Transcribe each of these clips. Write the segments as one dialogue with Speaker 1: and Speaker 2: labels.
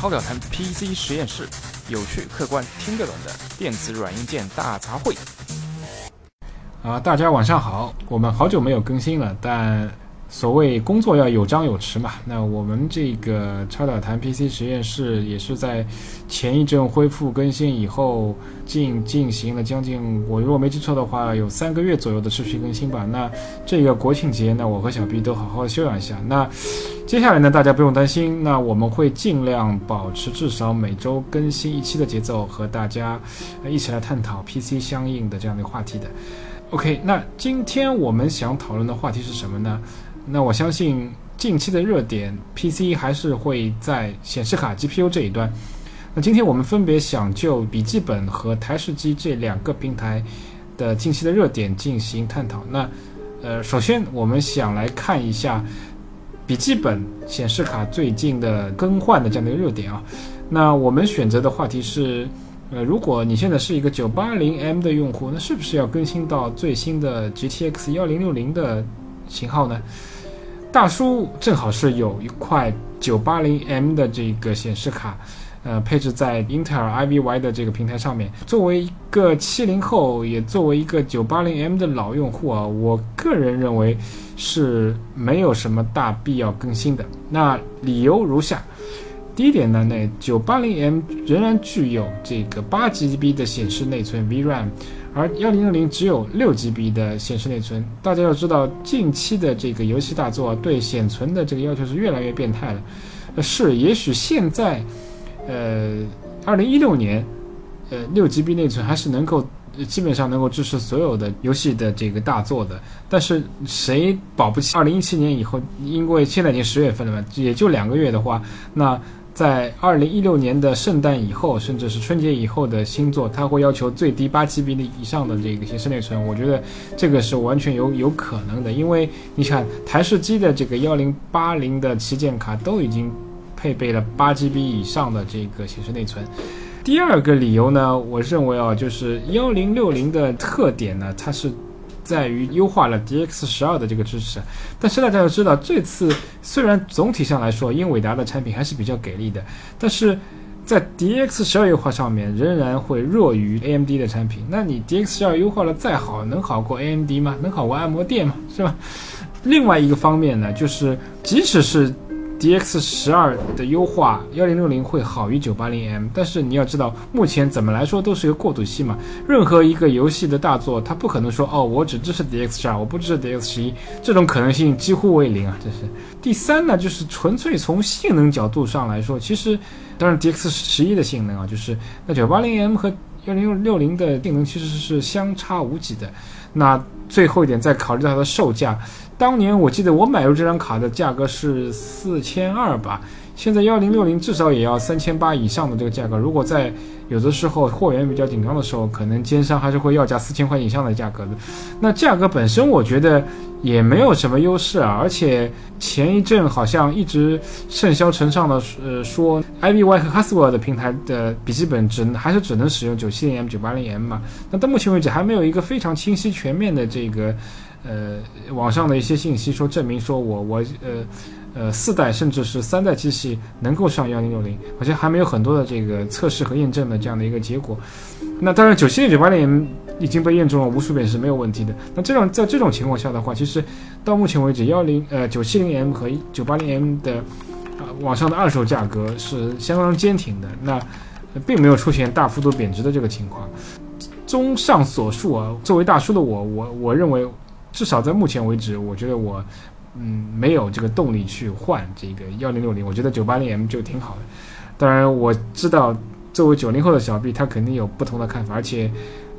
Speaker 1: 超表谈 PC 实验室，有趣、客观、听得懂的电子软硬件大杂烩。
Speaker 2: 啊，大家晚上好，我们好久没有更新了，但。所谓工作要有张有弛嘛，那我们这个超导谈 PC 实验室也是在前一阵恢复更新以后，进进行了将近，我如果没记错的话，有三个月左右的持续更新吧。那这个国庆节呢，我和小 B 都好好休养一下。那接下来呢，大家不用担心，那我们会尽量保持至少每周更新一期的节奏，和大家一起来探讨 PC 相应的这样的一个话题的。OK，那今天我们想讨论的话题是什么呢？那我相信近期的热点 PC 还是会在显示卡 GPU 这一端。那今天我们分别想就笔记本和台式机这两个平台的近期的热点进行探讨。那呃，首先我们想来看一下笔记本显示卡最近的更换的这样的一个热点啊。那我们选择的话题是，呃，如果你现在是一个 980M 的用户，那是不是要更新到最新的 GTX 1060的型号呢？大叔正好是有一块九八零 M 的这个显示卡，呃，配置在英特尔 Ivy 的这个平台上面。作为一个七零后，也作为一个九八零 M 的老用户啊，我个人认为是没有什么大必要更新的。那理由如下：第一点呢，那九八零 M 仍然具有这个八 GB 的显示内存 VRAM。而幺零六零只有六 GB 的显示内存，大家要知道，近期的这个游戏大作对显存的这个要求是越来越变态了。是，也许现在，呃，二零一六年，呃，六 GB 内存还是能够基本上能够支持所有的游戏的这个大作的。但是谁保不齐二零一七年以后，因为现在已经十月份了嘛，也就两个月的话，那。在二零一六年的圣诞以后，甚至是春节以后的新作，它会要求最低八 GB 的以上的这个显示内存。我觉得这个是完全有有可能的，因为你看台式机的这个幺零八零的旗舰卡都已经配备了八 GB 以上的这个显示内存。第二个理由呢，我认为啊，就是幺零六零的特点呢，它是。在于优化了 DX 十二的这个支持，但是大家要知道，这次虽然总体上来说，英伟达的产品还是比较给力的，但是在 DX 十二优化上面仍然会弱于 AMD 的产品。那你 DX 十二优化了再好，能好过 AMD 吗？能好过按摩店吗？是吧？另外一个方面呢，就是即使是 D X 十二的优化，幺零六零会好于九八零 M，但是你要知道，目前怎么来说都是一个过渡期嘛。任何一个游戏的大作，它不可能说哦，我只支持 D X 十二，我不支持 D X 十一，这种可能性几乎为零啊。这是第三呢，就是纯粹从性能角度上来说，其实当然 D X 十一的性能啊，就是那九八零 M 和幺零六零的性能其实是相差无几的。那最后一点，再考虑到它的售价。当年我记得我买入这张卡的价格是四千二吧，现在幺零六零至少也要三千八以上的这个价格。如果在有的时候货源比较紧张的时候，可能奸商还是会要价四千块以上的价格的。那价格本身我觉得也没有什么优势啊，而且前一阵好像一直盛嚣尘上的呃说，IBY 和 Haswell 的平台的笔记本只能还是只能使用九七零 M 九八零 M 嘛。那到目前为止还没有一个非常清晰全面的这个。呃，网上的一些信息说证明说我我呃呃四代甚至是三代机器能够上幺零六零，好像还没有很多的这个测试和验证的这样的一个结果。那当然九七零九八零已经被验证了无数遍是没有问题的。那这种在这种情况下的话，其实到目前为止幺零呃九七零 M 和九八零 M 的啊网上的二手价格是相当坚挺的，那并没有出现大幅度贬值的这个情况。综上所述啊，作为大叔的我，我我认为。至少在目前为止，我觉得我，嗯，没有这个动力去换这个幺零六零。我觉得九八零 M 就挺好的。当然，我知道作为九零后的小 B，他肯定有不同的看法。而且，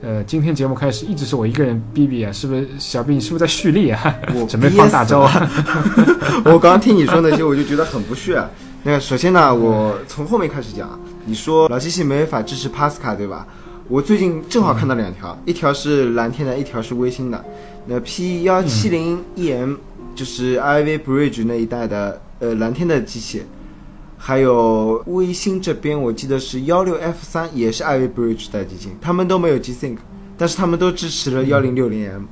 Speaker 2: 呃，今天节目开始一直是我一个人逼逼啊，是不是？小 B，你是不是在蓄力啊？
Speaker 3: 我
Speaker 2: 准备放大招啊！
Speaker 3: 我刚刚听你说那些，我就觉得很不屑。那首先呢，我从后面开始讲。你说老机器没法支持 Pascal 对吧？我最近正好看到两条，一条是蓝天的，一条是微星的。那 P 幺七零 EM 就是 Ivy Bridge 那一代的呃蓝天的机器，还有微星这边我记得是幺六 F 三也是 Ivy Bridge 代机器，他们都没有 G-Sync，但是他们都支持了幺零六零 M。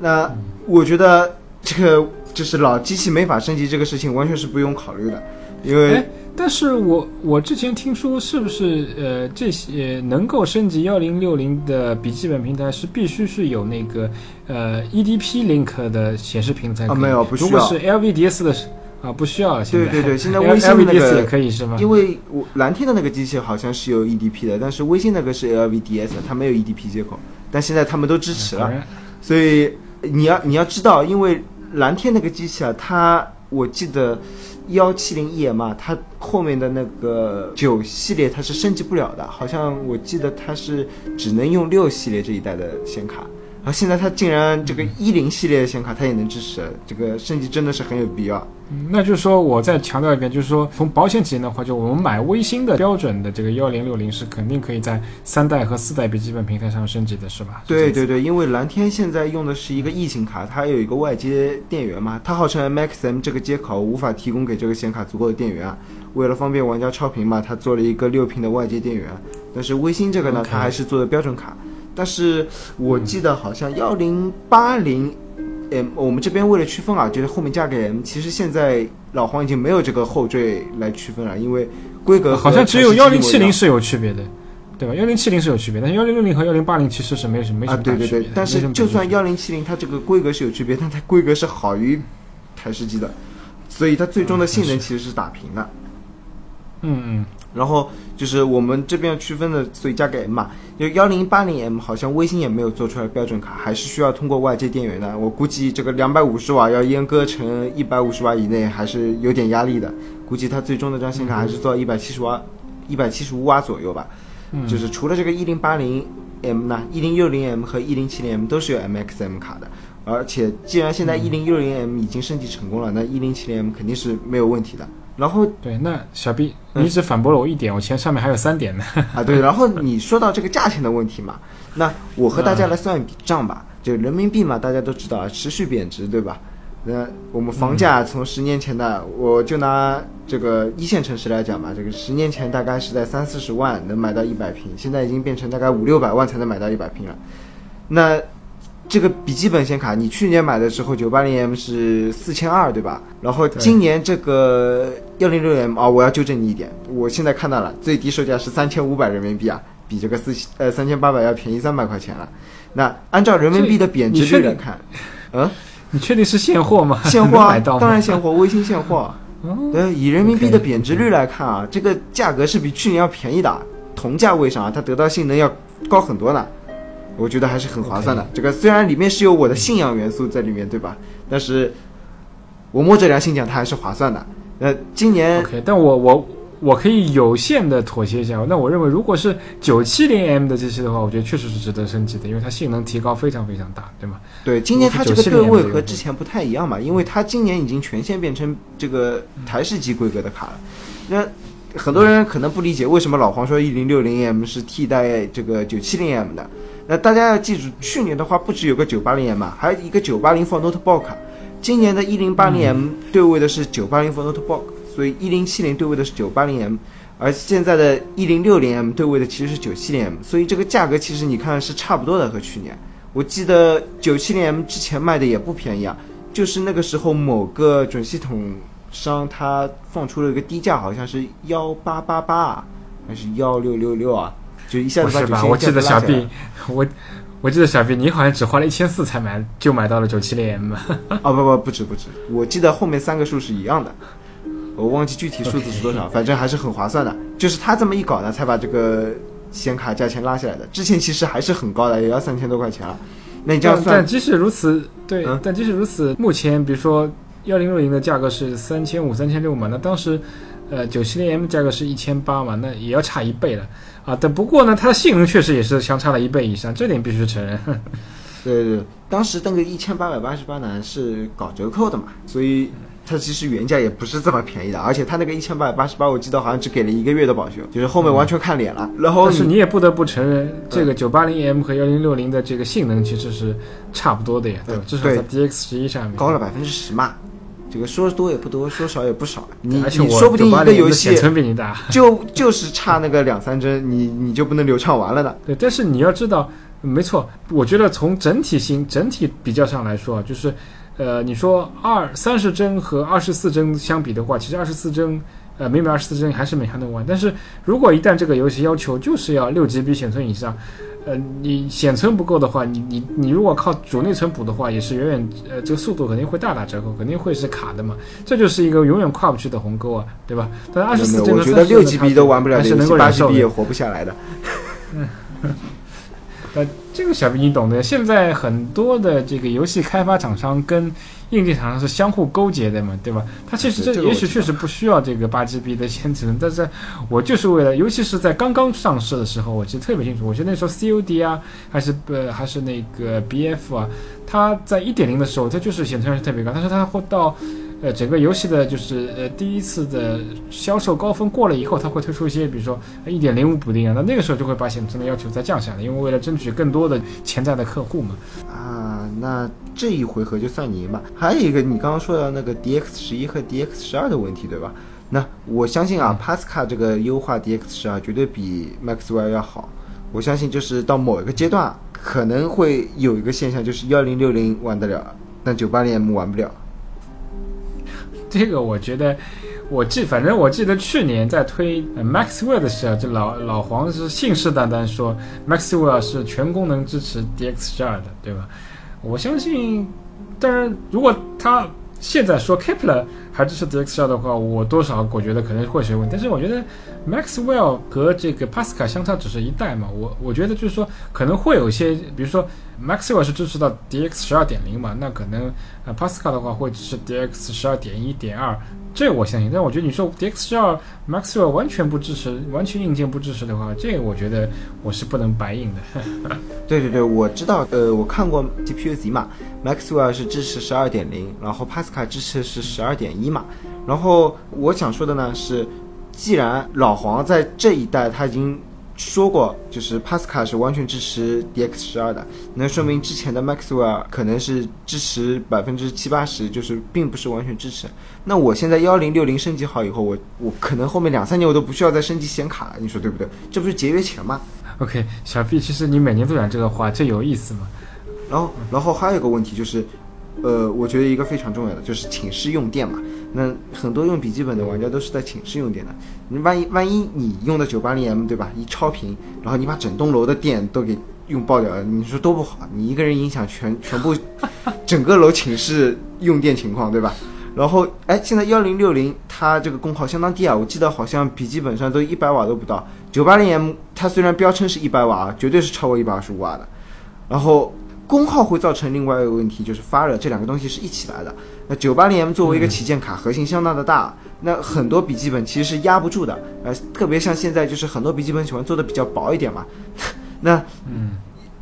Speaker 3: 那我觉得这个就是老机器没法升级这个事情完全是不用考虑的，因为。
Speaker 2: 但是我我之前听说，是不是呃这些能够升级幺零六零的笔记本平台是必须是有那个呃 EDP Link 的显示屏才可以？
Speaker 3: 啊没有不需要
Speaker 2: 如果是 LVDS 的是啊，不需要了。现在
Speaker 3: 对对对现在微信那个
Speaker 2: 也可以是吗？
Speaker 3: 因为我蓝天的那个机器好像是有 EDP 的，但是微信那个是 LVDS，它没有 EDP 接口，但现在他们都支持了。所以你要你要知道，因为蓝天那个机器啊，它我记得幺七零 EM 啊，它后面的那个九系列它是升级不了的，好像我记得它是只能用六系列这一代的显卡。然后现在它竟然这个一零系列的显卡它也能支持，这个升级真的是很有必要。
Speaker 2: 嗯那就是说，我再强调一遍，就是说，从保险起见的话，就我们买微星的标准的这个幺零六零是肯定可以在三代和四代笔记本平台上升级的，是吧？
Speaker 3: 对对对，因为蓝天现在用的是一个异形卡，它有一个外接电源嘛，它号称 MXM 这个接口无法提供给这个显卡足够的电源啊。为了方便玩家超频嘛，它做了一个六频的外接电源。但是微星这个呢它还是做的标准卡。但是我记得好像幺零八零 M，我们这边为了区分啊，就是后面加个 M，其实现在老黄已经没有这个后缀来区分了，因为规格和
Speaker 2: 好像只有幺零七零是有区别的，对吧？幺零七零是有区别，但是幺零六零和幺零八零其实是没什么没什
Speaker 3: 啊，
Speaker 2: 么
Speaker 3: 对对对但是就算幺零七零，它这个规格是有区别，但它规格是好于台式机的，所以它最终的性能其实是打平的。
Speaker 2: 嗯嗯，
Speaker 3: 然后就是我们这边区分的，所以加个 M 嘛，就幺零八零 M 好像微星也没有做出来标准卡，还是需要通过外接电源的。我估计这个两百五十瓦要阉割成一百五十瓦以内，还是有点压力的。估计它最终的这张显卡还是做到一百七十瓦、一百七十五瓦左右吧。
Speaker 2: 嗯
Speaker 3: 就是除了这个一零八零 M 呢，一零六零 M 和一零七零 M 都是有 MXM 卡的。而且既然现在一零六零 M 已经升级成功了，那一零七零 M 肯定是没有问题的。然后
Speaker 2: 对。那小 B，
Speaker 3: 嗯
Speaker 2: 你只反驳了我一点，我前上面还有三点呢。
Speaker 3: 啊，对，然后你说到这个价钱的问题嘛，那我和大家来算一笔账吧。就人民币嘛，大家都知道啊，持续贬值，对吧？那我们房价从十年前的，我就拿这个一线城市来讲吧，这个十年前大概是在三四十万能买到一百平，现在已经变成大概五六百万才能买到一百平了。那这个笔记本显卡，你去年买的时候九八零 M 是四千二，对吧？然后今年这个幺零六 M 啊，我要纠正你一点，我现在看到了最低售价是三千五百人民币啊，比这个四呃三千八百要便宜三百块钱了。那按照人民币的贬值率来看，嗯，
Speaker 2: 你确定是现货吗？
Speaker 3: 现货啊？当然现货，微星现货。
Speaker 2: 哦
Speaker 3: 对，以人民币的贬值率来看啊，这个价格是比去年要便宜的，同价位上啊，它得到性能要高很多呢。我觉得还是很划算的。这个虽然里面是有我的信仰元素在里面，对吧？但是我摸着良心讲，它还是划算的。那，今年
Speaker 2: OK，但我我我可以有限的妥协一下。那我认为，如果是九七零 M 的机器的话，我觉得确实是值得升级的，因为它性能提高非常非常大，对吗？
Speaker 3: 对，今年它这个
Speaker 2: 97
Speaker 3: 对位和之前不太一样嘛，因为它今年已经全线变成这个台式机规格的卡了。那很多人可能不理解为什么老黄说一零六零 M 是替代这个九七零 M 的。那大家要记住，去年的话不只有个九八零 M 嘛，还有一个九八零 for Notebook。今年的一零八零 M 对位的是九八零 for Notebook，所以一零七零对位的是九八零 M，而现在的一零六零 M 对位的其实是九七零 M，所以这个价格其实你看是差不多的和去年。我记得九七零 M 之前卖的也不便宜啊，就是那个时候某个准系统商他放出了一个低价，好像是幺八八八啊，还是幺六六六啊，就一下子把
Speaker 2: 我记得小 B，我我记得小 B，你好像只花了一千四才买就买到了九七零 M 嘛。
Speaker 3: 哦不不不止不止，我记得后面三个数是一样的，我忘记具体数字是多少反正还是很划算的。就是他这么一搞呢，才把这个显卡价钱拉下来的。之前其实还是很高的，也要三千多块钱了。那你这样算，
Speaker 2: 即使如此，对，
Speaker 3: 嗯
Speaker 2: 但即使如此，目前比如说幺零六零的价格是三千五、三千六嘛，那当时，呃，九七零 M 价格是一千八嘛，那也要差一倍了啊。但不过呢，它的性能确实也是相差了一倍以上，这点必须承认。
Speaker 3: 对对对，当时那个一千八百八十八呢是搞折扣的嘛，所以它其实原价也不是这么便宜的，而且它那个一千八百八十八，我记得好像只给了一个月的保修，就是后面完全看脸了。然后
Speaker 2: 但是
Speaker 3: 你
Speaker 2: 你也不得不承认，这个九八零 M 和幺零六零的这个性能其实是差不多的呀，对吧？至少在 DX 十一上面
Speaker 3: 高了百分之十嘛，这个说多也不多，说少也不少。你
Speaker 2: 而且我
Speaker 3: 你说不定一个游戏
Speaker 2: 显存比你大。
Speaker 3: 就就是差那个两三帧，你你就不能流畅玩了呢？
Speaker 2: 对，但是你要知道，没错，我觉得从整体性、整体比较上来说啊，就是，呃，你说二三十帧和二十四帧相比的话，其实二十四帧呃，每秒二十四帧还是勉强能玩。但是如果一旦这个游戏要求就是要六 GB 显存以上，呃，你显存不够的话，你你你如果靠主内存补的话，也是远远呃，这个速度肯定会大打折扣，肯定会是卡的嘛。这就是一个永远跨不去的鸿沟啊，对吧？但二十四帧
Speaker 3: 我觉得六 GB 都玩不了
Speaker 2: 还是能够
Speaker 3: 八
Speaker 2: 忍受
Speaker 3: GB 也。活不下来的。
Speaker 2: 呃，这个小兵你懂的。现在很多的这个游戏开发厂商跟硬件厂商是相互勾结的嘛，对吧？它其实这也许确实不需要这个八 GB 的显存，但是我就是为了，尤其是在刚刚上市的时候，我记得特别清楚。我觉得那时候 COD 啊，还是呃还是那个 BF 啊，它在一点零的时候，它就是显存量是特别高，但是它会到。呃，整个游戏的就是呃第一次的销售高峰过了以后，它会推出一些，比如说一点零五补丁啊，那那个时候就会把显存的要求再降下来，因为为了争取更多的潜在的客户嘛。
Speaker 3: 啊，那这一回合就算你赢吧。还有一个你刚刚说到那个 DX 十一和 DX 十二的问题，对吧？那我相信啊，Pascal 这个优化 DX 十二绝对比 Maxwell 要好。我相信就是到某一个阶段，可能会有一个现象，就是幺零六零玩得了，但九八零 M 玩不了。
Speaker 2: 这个我觉得，我记反正我记得去年在推 Maxwell 的时候，这老老黄是信誓旦旦说 Maxwell 是全功能支持 DX 十二的，对吧？我相信，但是如果他现在说 Kepler 还支持 DXL 的话，我多少我觉得可能会是有问题。但是我觉得 Maxwell 和这个 Pascal 相差只是一代嘛，我我觉得就是说可能会有些，比如说 Maxwell 是支持到 DX 十二点零嘛，那可能呃 Pascal 的话会支持 DX 十二点一点二，这我相信。但我觉得你说 DX 十二 Maxwell 完全不支持，完全硬件不支持的话，这我觉得我是不能白硬的。
Speaker 3: 对对对，我知道，呃，我看过 GPU 级嘛，Maxwell 是支持十二点零，然后 Pascal 支持是十二点一嘛。然后我想说的呢是，既然老黄在这一代他已经说过，就是 Pascal 是完全支持 DX 十二的，那说明之前的 Maxwell 可能是支持百分之七八十，就是并不是完全支持。那我现在幺零六零升级好以后，我我可能后面两三年我都不需要再升级显卡了，你说对不对？这不是节约钱吗
Speaker 2: ？OK，小 B，其实你每年都讲这个话，这有意思吗？
Speaker 3: 然后，然后还有一个问题就是，呃，我觉得一个非常重要的就是寝室用电嘛。那很多用笔记本的玩家都是在寝室用电的。你万一万一你用的九八零 M 对吧？一超频，然后你把整栋楼的电都给用爆掉了，你说多不好？你一个人影响全 全部整个楼寝室用电情况对吧？然后，哎，现在幺零六零它这个功耗相当低啊，我记得好像笔记本上都一百瓦都不到。九八零 M 它虽然标称是一百瓦，绝对是超过一百二十五瓦的。然后功耗会造成另外一个问题，就是发热，这两个东西是一起来的。那九八零 M 作为一个旗舰卡，核心相当的大，那很多笔记本其实是压不住的。呃，特别像现在就是很多笔记本喜欢做的比较薄一点嘛，那
Speaker 2: 嗯，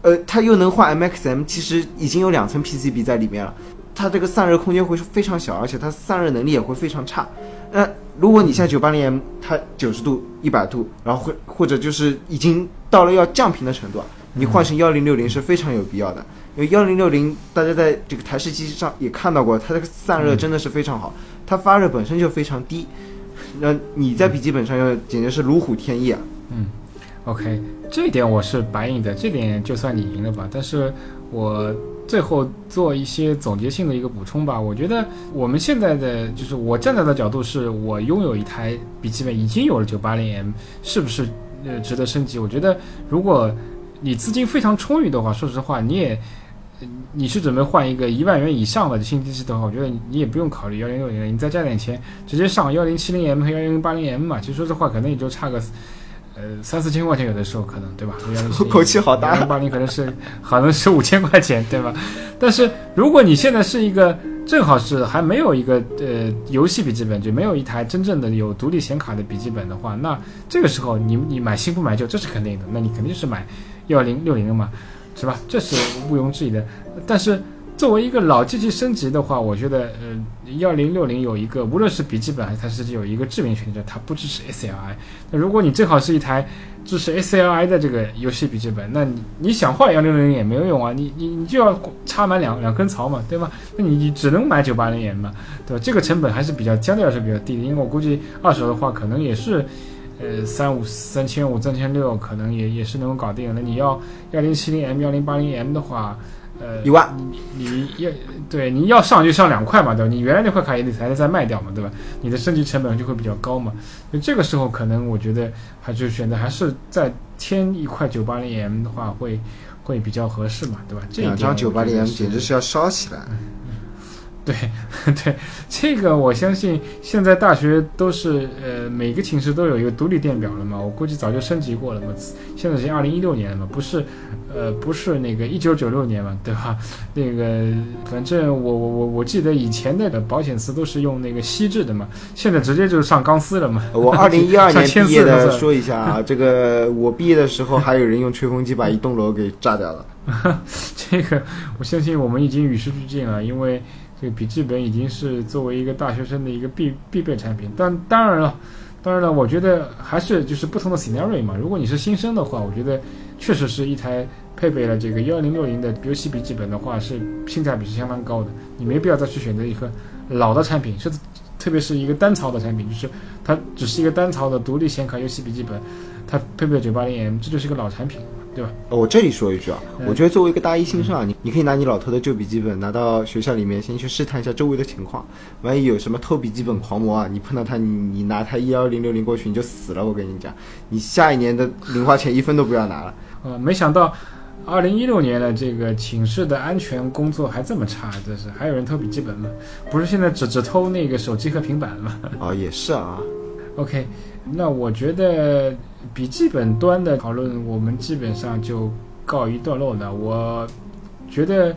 Speaker 3: 呃，它又能换 MXM，其实已经有两层 PCB 在里面了，它这个散热空间会非常小，而且它散热能力也会非常差。那如果你像九八零 M，它九十度、一百度，然后或或者就是已经到了要降频的程度啊，你换成幺零六零是非常有必要的。因为幺零六零，大家在这个台式机上也看到过，它这个散热真的是非常好，它发热本身就非常低，那你在笔记本上用简直是如虎添翼啊！
Speaker 2: 嗯 OK，这一点我是白赢的，这点就算你赢了吧。但是我最后做一些总结性的一个补充吧。我觉得我们现在的就是我站在的角度是，我拥有一台笔记本已经有了九八零 M，是不是呃值得升级？我觉得如果你资金非常充裕的话，说实话你也。呃你是准备换一个一万元以上的新机器的话，我觉得你也不用考虑幺零六零，你再加点钱，直接上幺零七零 M 和幺零八零 M 嘛。其实说实话，可能也就差个呃三四千块钱，有的时候可能对吧？
Speaker 3: 口气好大
Speaker 2: 幺零八零可能是可能是五千块钱，对吧？但是如果你现在是一个正好是还没有一个呃游戏笔记本，就没有一台真正的有独立显卡的笔记本的话，那这个时候你你买新不买旧，这是肯定的。那你肯定是买幺零六零嘛，是吧？这是毋庸置疑的。但是作为一个老机器升级的话，我觉得呃幺零六零有一个无论是笔记本还是台式机有一个致命缺点，就是它不支持 SLI。那如果你正好是一台支持 SLI 的这个游戏笔记本，那你你想换幺零六零也没有用啊，你你你就要插满两两根槽嘛，对吧？那你你只能买九八零 M 嘛，对吧？这个成本还是比较相对来说比较低的，因为我估计二手的话可能也是。呃，三五三千五、三千六，可能也也是能够搞定。那你要幺零七零 M、幺零八零 M 的话，呃
Speaker 3: 一万，
Speaker 2: 你你要对你要上就上两块嘛，对吧？你原来那块卡也得还得再卖掉嘛，对吧？你的升级成本就会比较高嘛。那这个时候可能我觉得还是选择还是再添一块九八零 M 的话会会比较合适嘛，对吧？这
Speaker 3: 两张九八零 M 简直是要烧起来。
Speaker 2: 对 对，这个我相信现在大学都是呃每个寝室都有一个独立电表了嘛，我估计早就升级过了嘛。现在是二零一六年了嘛，不是呃不是那个一九九六年嘛，对吧？那个反正我我我我记得以前的保险丝都是用那个锡制的嘛，现在直接就是上钢丝了嘛。
Speaker 3: 我二零一二 年
Speaker 2: 上
Speaker 3: 毕业的，说一下啊，这个我毕业的时候还有人用吹风机把一栋楼给炸掉了。
Speaker 2: 这个我相信我们已经与时俱进了，因为这个笔记本已经是作为一个大学生的一个必必备产品。但当然了，当然了，我觉得还是就是不同的 scenario 嘛。如果你是新生的话，我觉得确实是一台配备了这个幺零六零的游戏笔记本的话，是性价比是相当高的。你没必要再去选择一个老的产品，是特别是一个单槽的产品，就是它只是一个单槽的独立显卡游戏笔记本，它配备九八零 M，这就是一个老产品，对吧？
Speaker 3: 哦我这里说一句啊，
Speaker 2: 嗯
Speaker 3: 我觉得作为一个大一新生啊，你你可以拿你老头的旧笔记本拿到学校里面，先去试探一下周围的情况。万一有什么偷笔记本狂魔啊，你碰到他，你你拿他一幺零六零过去，你就死了。我跟你讲，你下一年的零花钱一分都不要拿了。
Speaker 2: 呃，没想到二零一六年的这个寝室的安全工作还这么差，这是还有人偷笔记本吗？不是现在只只偷那个手机和平板了吗
Speaker 3: 哦，也是啊
Speaker 2: ，？OK，那我觉得笔记本端的讨论我们基本上就告一段落了。我觉得。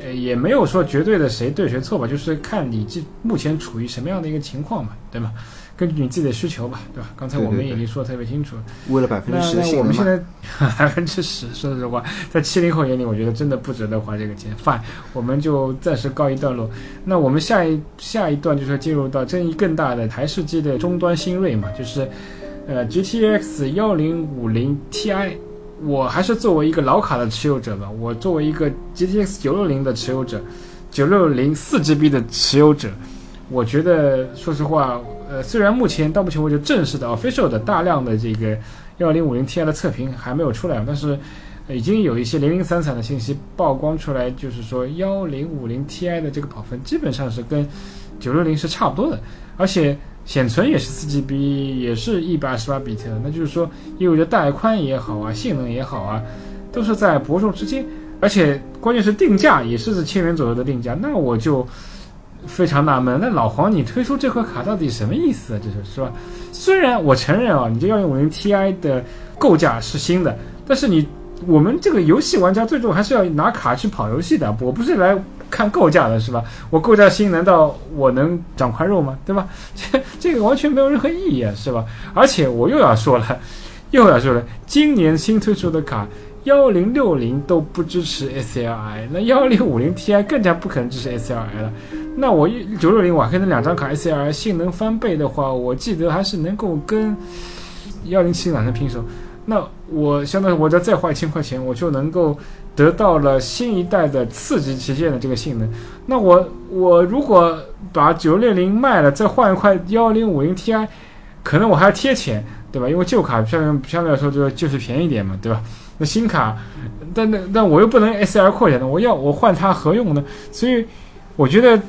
Speaker 2: 呃，也没有说绝对的谁对谁错吧，就是看你这目前处于什么样的一个情况嘛，对吧？根据你自己的需求吧，对吧？刚才我们已经说的特别清楚了。
Speaker 3: 为了百分
Speaker 2: 那
Speaker 3: 之十的性
Speaker 2: 那我们现。在 百分之十，说实话，在七零后眼里，我觉得真的不值得花这个钱。Fine，我们就暂时告一段落。那我们下一下一段就是进入到争议更大的台式机的终端新锐嘛，就是呃 GTX 幺零五零 Ti。我还是作为一个老卡的持有者吧，我作为一个 GTX 九六零的持有者，九六零四 GB 的持有者，我觉得说实话，呃，虽然目前到目前为止正式的 official 的大量的这个幺零五零 Ti 的测评还没有出来，但是已经有一些零零散散的信息曝光出来，就是说幺零五零 Ti 的这个跑分基本上是跟九六零是差不多的，而且显存也是四 GB，也是一百二十八比特，那就是说意味着带宽也好啊，性能也好啊，都是在伯仲之间，而且关键是定价也是千元左右的定价，那我就。非常纳闷，那老黄，你推出这块卡到底什么意思啊？这是是吧？虽然我承认啊，你这幺零五零 Ti 的构架是新的，但是你我们这个游戏玩家最终还是要拿卡去跑游戏的，我不是来看构架的，是吧？我构架新，难道我能长块肉吗？对吧？这 这个完全没有任何意义啊，是吧？而且我又要说了，又要说了，今年新推出的卡。幺零六零都不支持 SLI，那幺零五零 Ti 更加不可能支持 SLI 了。那我一九六零瓦黑的两张卡 S R 性能翻倍的话，我记得还是能够跟幺零七打成平手。那我相当于我再再花一千块钱，我就能够得到了新一代的次级旗舰的这个性能。那我我如果把九六零卖了，再换一块幺零五零 Ti，可能我还要贴钱，对吧？因为旧卡相相对来说就就是便宜点嘛，对吧？那新卡，但那但我又不能 S R 扩展的，我要我换它何用呢？所以我觉得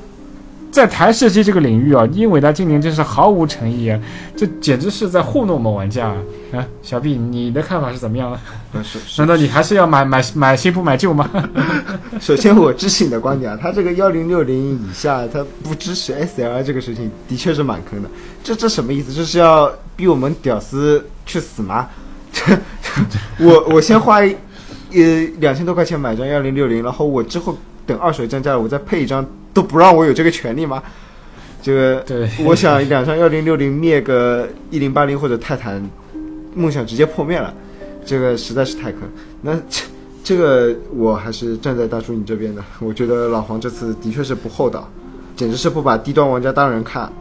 Speaker 2: 在台式机这个领域啊，英伟达今年真是毫无诚意啊，这简直是在糊弄我们玩家啊！啊，小毕你的看法是怎么样呢？
Speaker 3: 呃是是
Speaker 2: 难道你还是要买买买新不买旧吗？
Speaker 3: 首先，我支持你的观点啊，它这个幺零六零以下，它不支持 SLI 这个事情，的确是蛮坑的。这这什么意思？这是要逼我们屌丝去死吗？这 我我先花一呃两千多块钱买张幺零六零，然后我之后等二手降价了，我再配一张，都不让我有这个权利吗？这个
Speaker 2: 对，
Speaker 3: 我想两张幺零六零灭个一零八零或者泰坦，梦想直接破灭了，这个实在是太坑。那这 这个我还是站在大叔你这边的，我觉得老黄这次的确是不厚道，简直是不把低端玩家当人看。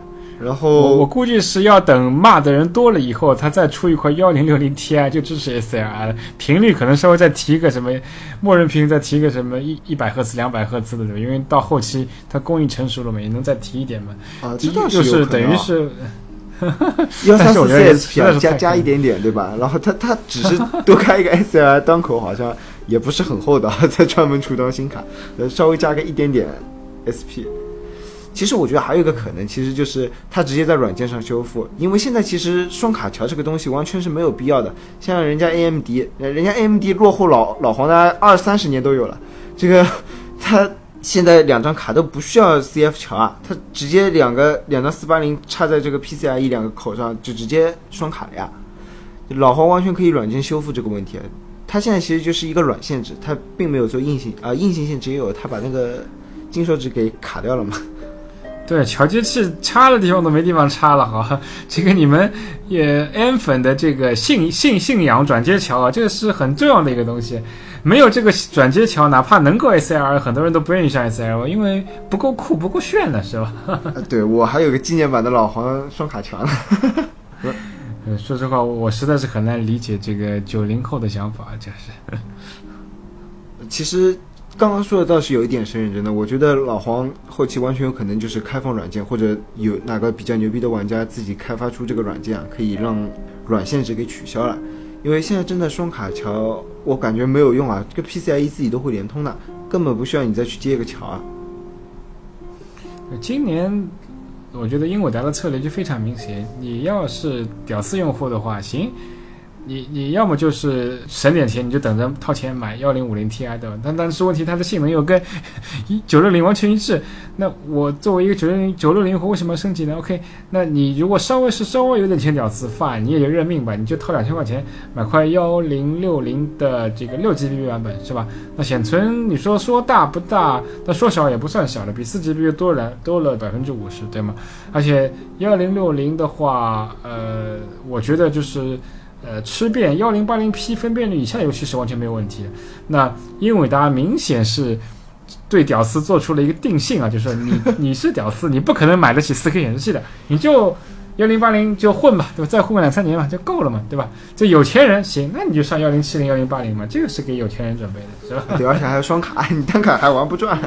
Speaker 3: 然
Speaker 2: 后我估计是要等骂的人多了以后，他再出一块幺零六零 Ti 就支持 SLI，频率可能稍微再提个什么，默认频率再提个什么一一百赫兹、两百赫兹的？因为到后期它工艺成熟了嘛，也能再提一点嘛。
Speaker 3: 啊，这倒
Speaker 2: 就是是
Speaker 3: 有可能啊
Speaker 2: 等于是
Speaker 3: 幺三四
Speaker 2: 但是我觉得也
Speaker 3: CSP 啊，加加一点点，对吧？然后它它只是多开一个 SLI 端口，好像也不是很厚的，再专门出张新卡，呃，稍微加个一点点 SP。其实我觉得还有一个可能，其实就是它直接在软件上修复，因为现在其实双卡桥这个东西完全是没有必要的。像人家 AMD，人家 AMD 落后老老黄的二三十年都有了，这个它现在两张卡都不需要 CF 桥啊，它直接两个两张四八零插在这个 PCIe 两个口上就直接双卡了呀。老黄完全可以软件修复这个问题，它现在其实就是一个软限制，它并没有做硬性啊、硬性限制也有，它把那个金手指给卡掉了嘛。
Speaker 2: 对，桥接器插的地方都没地方插了哈，这个你们也 N 粉的这个信信信仰转接桥啊，这个是很重要的一个东西，没有这个转接桥，哪怕能够 SL，很多人都不愿意上 SL，因为不够酷、不够炫的是吧？
Speaker 3: 啊 对我还有个纪念版的老黄双卡桥呢。
Speaker 2: 呃，说实话，我实在是很难理解这个九零后的想法，就是。
Speaker 3: 其实刚刚说的倒是有一点是认真的，我觉得老黄后期完全有可能就是开放软件，或者有哪个比较牛逼的玩家自己开发出这个软件啊，可以让软限制给取消了。因为现在真的双卡桥，我感觉没有用啊，这个 PCIe 自己都会连通的，根本不需要你再去接一个桥啊。
Speaker 2: 今年我觉得英伟达的策略就非常明显，你要是屌丝用户的话，行，你你要么就是省点钱，你就等着掏钱买幺零五零 Ti 对吧？但但是问题它的性能又跟一九六零完全一致，那我作为一个九六零九六零用户为什么要升级呢？OK，那你如果稍微是稍微有点钱屌丝范你也就认命吧，你就掏两千块钱买块幺零六零的这个六 GB 版本是吧？那显存你说说大不大，那说小也不算小的，比四 GB 多了多了百分之五十，对吗？而且幺零六零的话，呃，我觉得就是。呃，吃遍幺零八零 P 分辨率以下游戏是完全没有问题的。那英伟达明显是对屌丝做出了一个定性啊，就是说你 你是屌丝，你不可能买得起四 K 显示器的，你就幺零八零就混吧，对吧？再混个两三年嘛，就够了嘛，对吧？这有钱人行，那你就上幺零七零、幺零八零嘛，这个是给有钱人准备的，是吧？
Speaker 3: 对，而且还有双卡，你单卡还玩不转。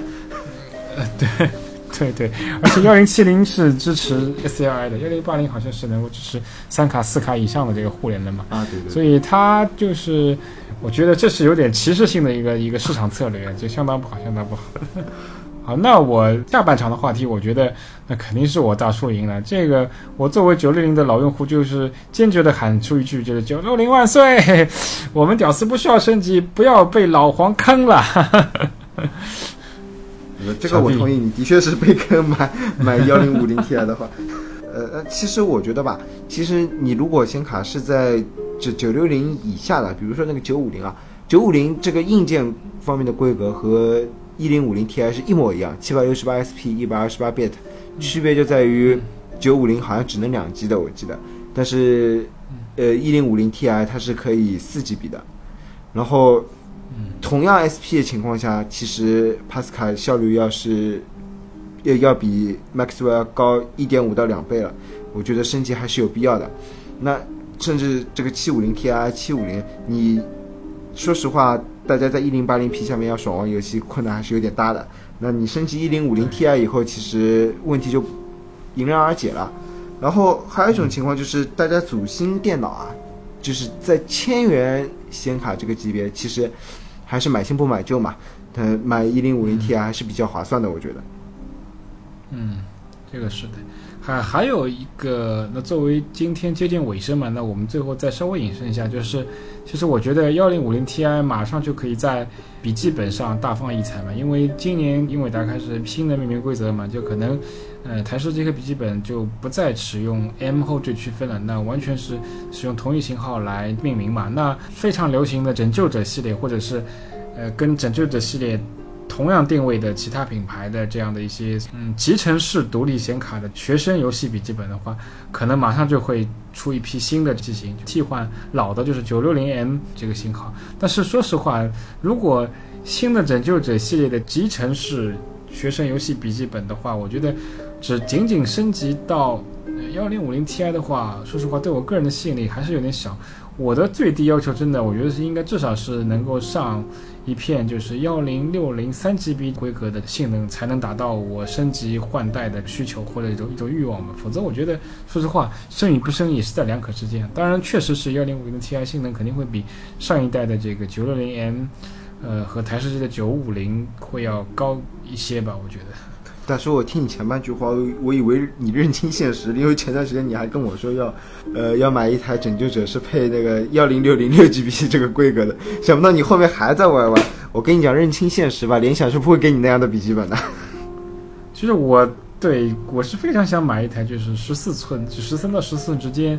Speaker 2: 呃 对。对对，而且幺零七零是支持 SLI 的，幺零八零好像是能够支持三卡、四卡以上的这个互联的嘛。
Speaker 3: 啊，对对。
Speaker 2: 所以它就是，我觉得这是有点歧视性的一个一个市场策略，就相当不好，相当不好。好，那我下半场的话题，我觉得那肯定是我大叔赢了。这个我作为九六零的老用户，就是坚决的喊出一句，就是九六零万岁！我们屌丝不需要升级，不要被老黄坑了。
Speaker 3: 这个我同意，你的确是被坑买买幺零五零 Ti 的话，呃呃，其实我觉得吧，其实你如果显卡是在九九六零以下的，比如说那个九五零啊，九五零这个硬件方面的规格和一零五零 Ti 是一模一样，七百六十八 SP 一百二十八 bit，区别就在于九五零好像只能两 G 的，我记得，但是呃一零五零 Ti 它是可以四 GB 的，然后。同样 SP 的情况下，其实帕斯卡效率要是要要比 Maxwell 高一点五到两倍了，我觉得升级还是有必要的。那甚至这个七五零 Ti、七五零，你说实话，大家在一零八零 P 下面要爽玩游戏困难还是有点大的。那你升级一零五零 Ti 以后，其实问题就迎刃而解了。然后还有一种情况就是，大家组新电脑啊，就是在千元显卡这个级别，其实。还是买新不买旧嘛，它，买一零五零 Ti 还是比较划算的，我觉得。
Speaker 2: 嗯，这个是的。还还有一个，那作为今天接近尾声嘛，那我们最后再稍微引申一下，就是其实我觉得幺零五零 Ti 马上就可以在笔记本上大放异彩嘛，因为今年英伟达开始新的命名规则嘛，就可能。呃，台式这个笔记本就不再使用 M 后缀区分了，那完全是使用同一型号来命名嘛。那非常流行的拯救者系列，或者是呃跟拯救者系列同样定位的其他品牌的这样的一些嗯集成式独立显卡的学生游戏笔记本的话，可能马上就会出一批新的机型替换老的，就是 960M 这个型号。但是说实话，如果新的拯救者系列的集成式学生游戏笔记本的话，我觉得。只仅仅升级到幺零五零 Ti 的话，说实话，对我个人的吸引力还是有点小。我的最低要求，真的，我觉得是应该至少是能够上一片，就是幺零六零三 GB 规格的性能，才能达到我升级换代的需求或者一种一种欲望嘛。否则，我觉得说实话，升与不升也是在两可之间。当然，确实是幺零五零 Ti 性能肯定会比上一代的这个九六零 M。呃，和台式机的九五零会要高一些吧，我觉得。
Speaker 3: 但是我听你前半句话，我以为你认清现实，因为前段时间你还跟我说要，呃，要买一台拯救者是配那个幺零六零六 GB 这个规格的，想不到你后面还在玩玩。我跟你讲，认清现实吧，联想是不会给你那样的笔记本的。
Speaker 2: 其实我对我是非常想买一台，就是十四寸，就十三到十四之间，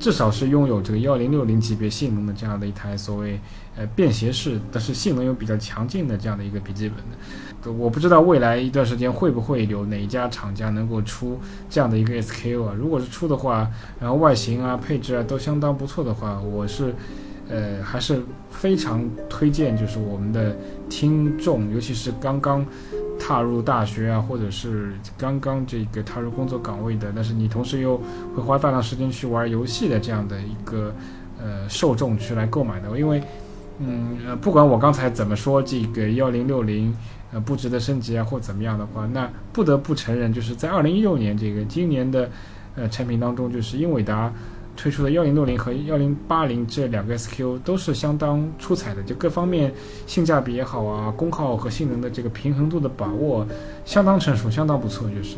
Speaker 2: 至少是拥有这个幺零六零级别性能的这样的一台所谓呃便携式，但是性能又比较强劲的这样的一个笔记本的。我不知道未来一段时间会不会有哪一家厂家能够出这样的一个 SKU 啊？如果是出的话，然后外形啊、配置啊都相当不错的话，我是呃还是非常推荐，就是我们的听众，尤其是刚刚踏入大学啊，或者是刚刚这个踏入工作岗位的，但是你同时又会花大量时间去玩游戏的这样的一个呃受众去来购买的，因为嗯呃不管我刚才怎么说这个幺零六零。呃，不值得升级啊，或怎么样的话，那不得不承认，就是在二零一六年这个今年的呃产品当中，就是英伟达推出的幺零六零和幺零八零这两个 S Q 都是相当出彩的，就各方面性价比也好啊，功耗和性能的这个平衡度的把握相当成熟，相当不错，就是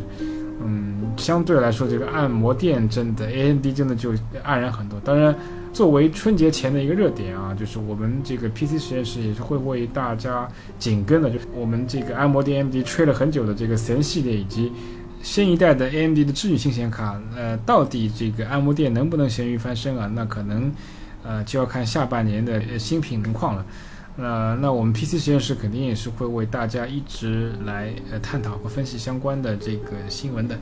Speaker 2: 嗯，相对来说，这个按摩店真的 AMD 真的就黯然很多。当然。作为春节前的一个热点啊，就是我们这个 PC 实验室也是会为大家紧跟的，就是我们这个按摩店 MD 吹了很久的这个神系列以及新一代的 AMD 的智女性显卡，呃，到底这个按摩店能不能咸鱼翻身啊？那可能呃就要看下半年的新品情况了。呃，那我们 PC 实验室肯定也是会为大家一直来呃探讨和分析相关的这个新闻的。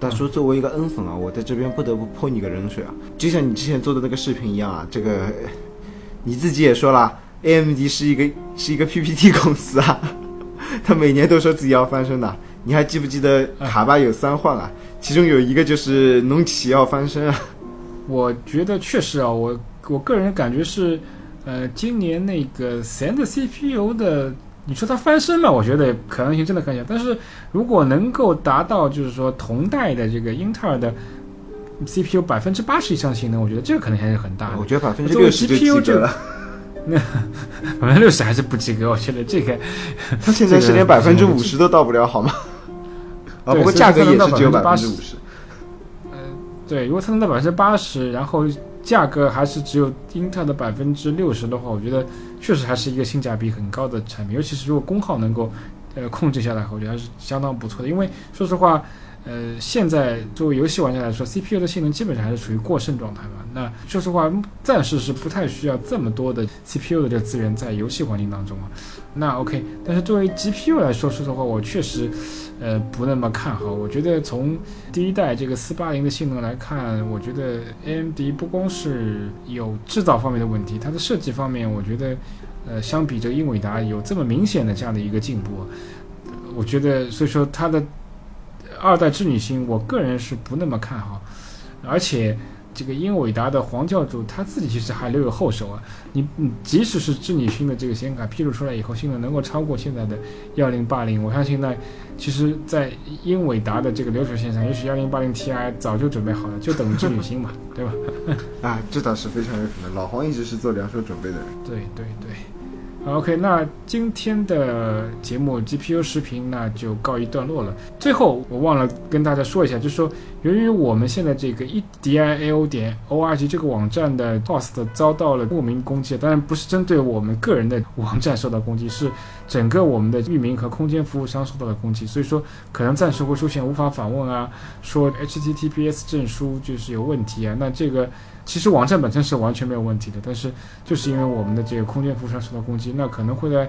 Speaker 3: 大叔作为一个 N 粉啊，我在这边不得不泼你个冷水啊！就像你之前做的那个视频一样啊，这个你自己也说了，AMD 是一个是一个 PPT 公司啊，他每年都说自己要翻身的。你还记不记得卡巴有三换啊？其中有一个就是农企要翻身啊。
Speaker 2: 我觉得确实啊，我我个人感觉是，呃，今年那个 Zen 的 CPU 的。你说它翻身嘛？我觉得可能性真的很小。但是如果能够达到，就是说同代的这个英特尔的 CPU 百分之八十以上性能，我觉得这个可能还是很大的。
Speaker 3: 我觉得百分之六十就及格了。
Speaker 2: 那 百分之六十还是不及格。我觉得这个，
Speaker 3: 它现在是连百分之五十都到不了，好吗？啊，不过价格也是只有百分之五十。
Speaker 2: 嗯，对，如果它能到百分之八十，然后价格还是只有英特尔的百分之六十的话，我觉得。确实还是一个性价比很高的产品，尤其是如果功耗能够，呃，控制下来，我觉得还是相当不错的。因为说实话，呃，现在作为游戏玩家来说，CPU 的性能基本上还是处于过剩状态嘛。那说实话，暂时是不太需要这么多的 CPU 的这个资源在游戏环境当中啊。那 OK，但是作为 GPU 来说，说实话，我确实。呃，不那么看好。我觉得从第一代这个四八零的性能来看，我觉得 AMD 不光是有制造方面的问题，它的设计方面，我觉得，呃，相比这个英伟达有这么明显的这样的一个进步，我觉得，所以说它的二代织女星，我个人是不那么看好，而且。这个英伟达的黄教主他自己其实还留有后手啊，你你即使是智女星的这个显卡披露出来以后，性能能够超过现在的幺零八零，我相信呢，其实，在英伟达的这个流水线上，也许幺零八零 Ti 早就准备好了，就等智女星嘛，对吧？
Speaker 3: 啊，这倒是非常有可能，老黄一直是做两手准备的人。
Speaker 2: 对对对。OK，那今天的节目 GPU 视频那就告一段落了。最后我忘了跟大家说一下，就是说，由于我们现在这个 ediao 点 org 这个网站的 host 遭到了莫名攻击，当然不是针对我们个人的网站受到攻击，是整个我们的域名和空间服务商受到了攻击，所以说可能暂时会出现无法访问啊，说 HTTPS 证书就是有问题啊，那这个。其实网站本身是完全没有问题的，但是就是因为我们的这个空间服务商受到攻击，那可能会在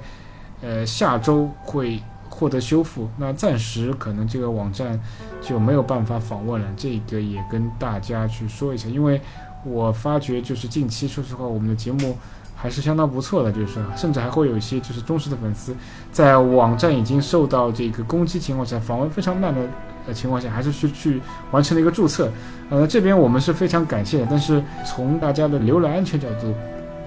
Speaker 2: 呃下周会获得修复，那暂时可能这个网站就没有办法访问了。这个也跟大家去说一下，因为我发觉就是近期说实话，我们的节目还是相当不错的，就是说甚至还会有一些就是忠实的粉丝在网站已经受到这个攻击情况下，访问非常慢的。呃情况下，还是去去完成了一个注册，呃，这边我们是非常感谢的。但是从大家的浏览安全角度，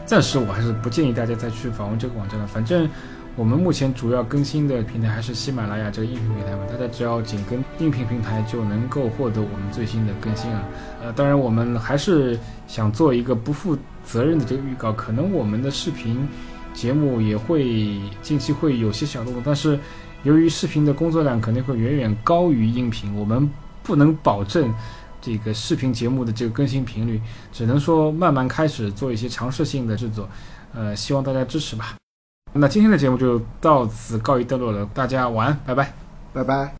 Speaker 2: 暂时我还是不建议大家再去访问这个网站了。反正我们目前主要更新的平台还是喜马拉雅这个音频平台嘛，大家只要紧跟音频平台就能够获得我们最新的更新啊。呃，当然我们还是想做一个不负责任的这个预告，可能我们的视频。节目也会近期会有些小动作，但是由于视频的工作量肯定会远远高于音频，我们不能保证这个视频节目的这个更新频率，只能说慢慢开始做一些尝试性的制作，呃，希望大家支持吧。那今天的节目就到此告一段落了，大家晚安，拜拜。
Speaker 3: 拜拜。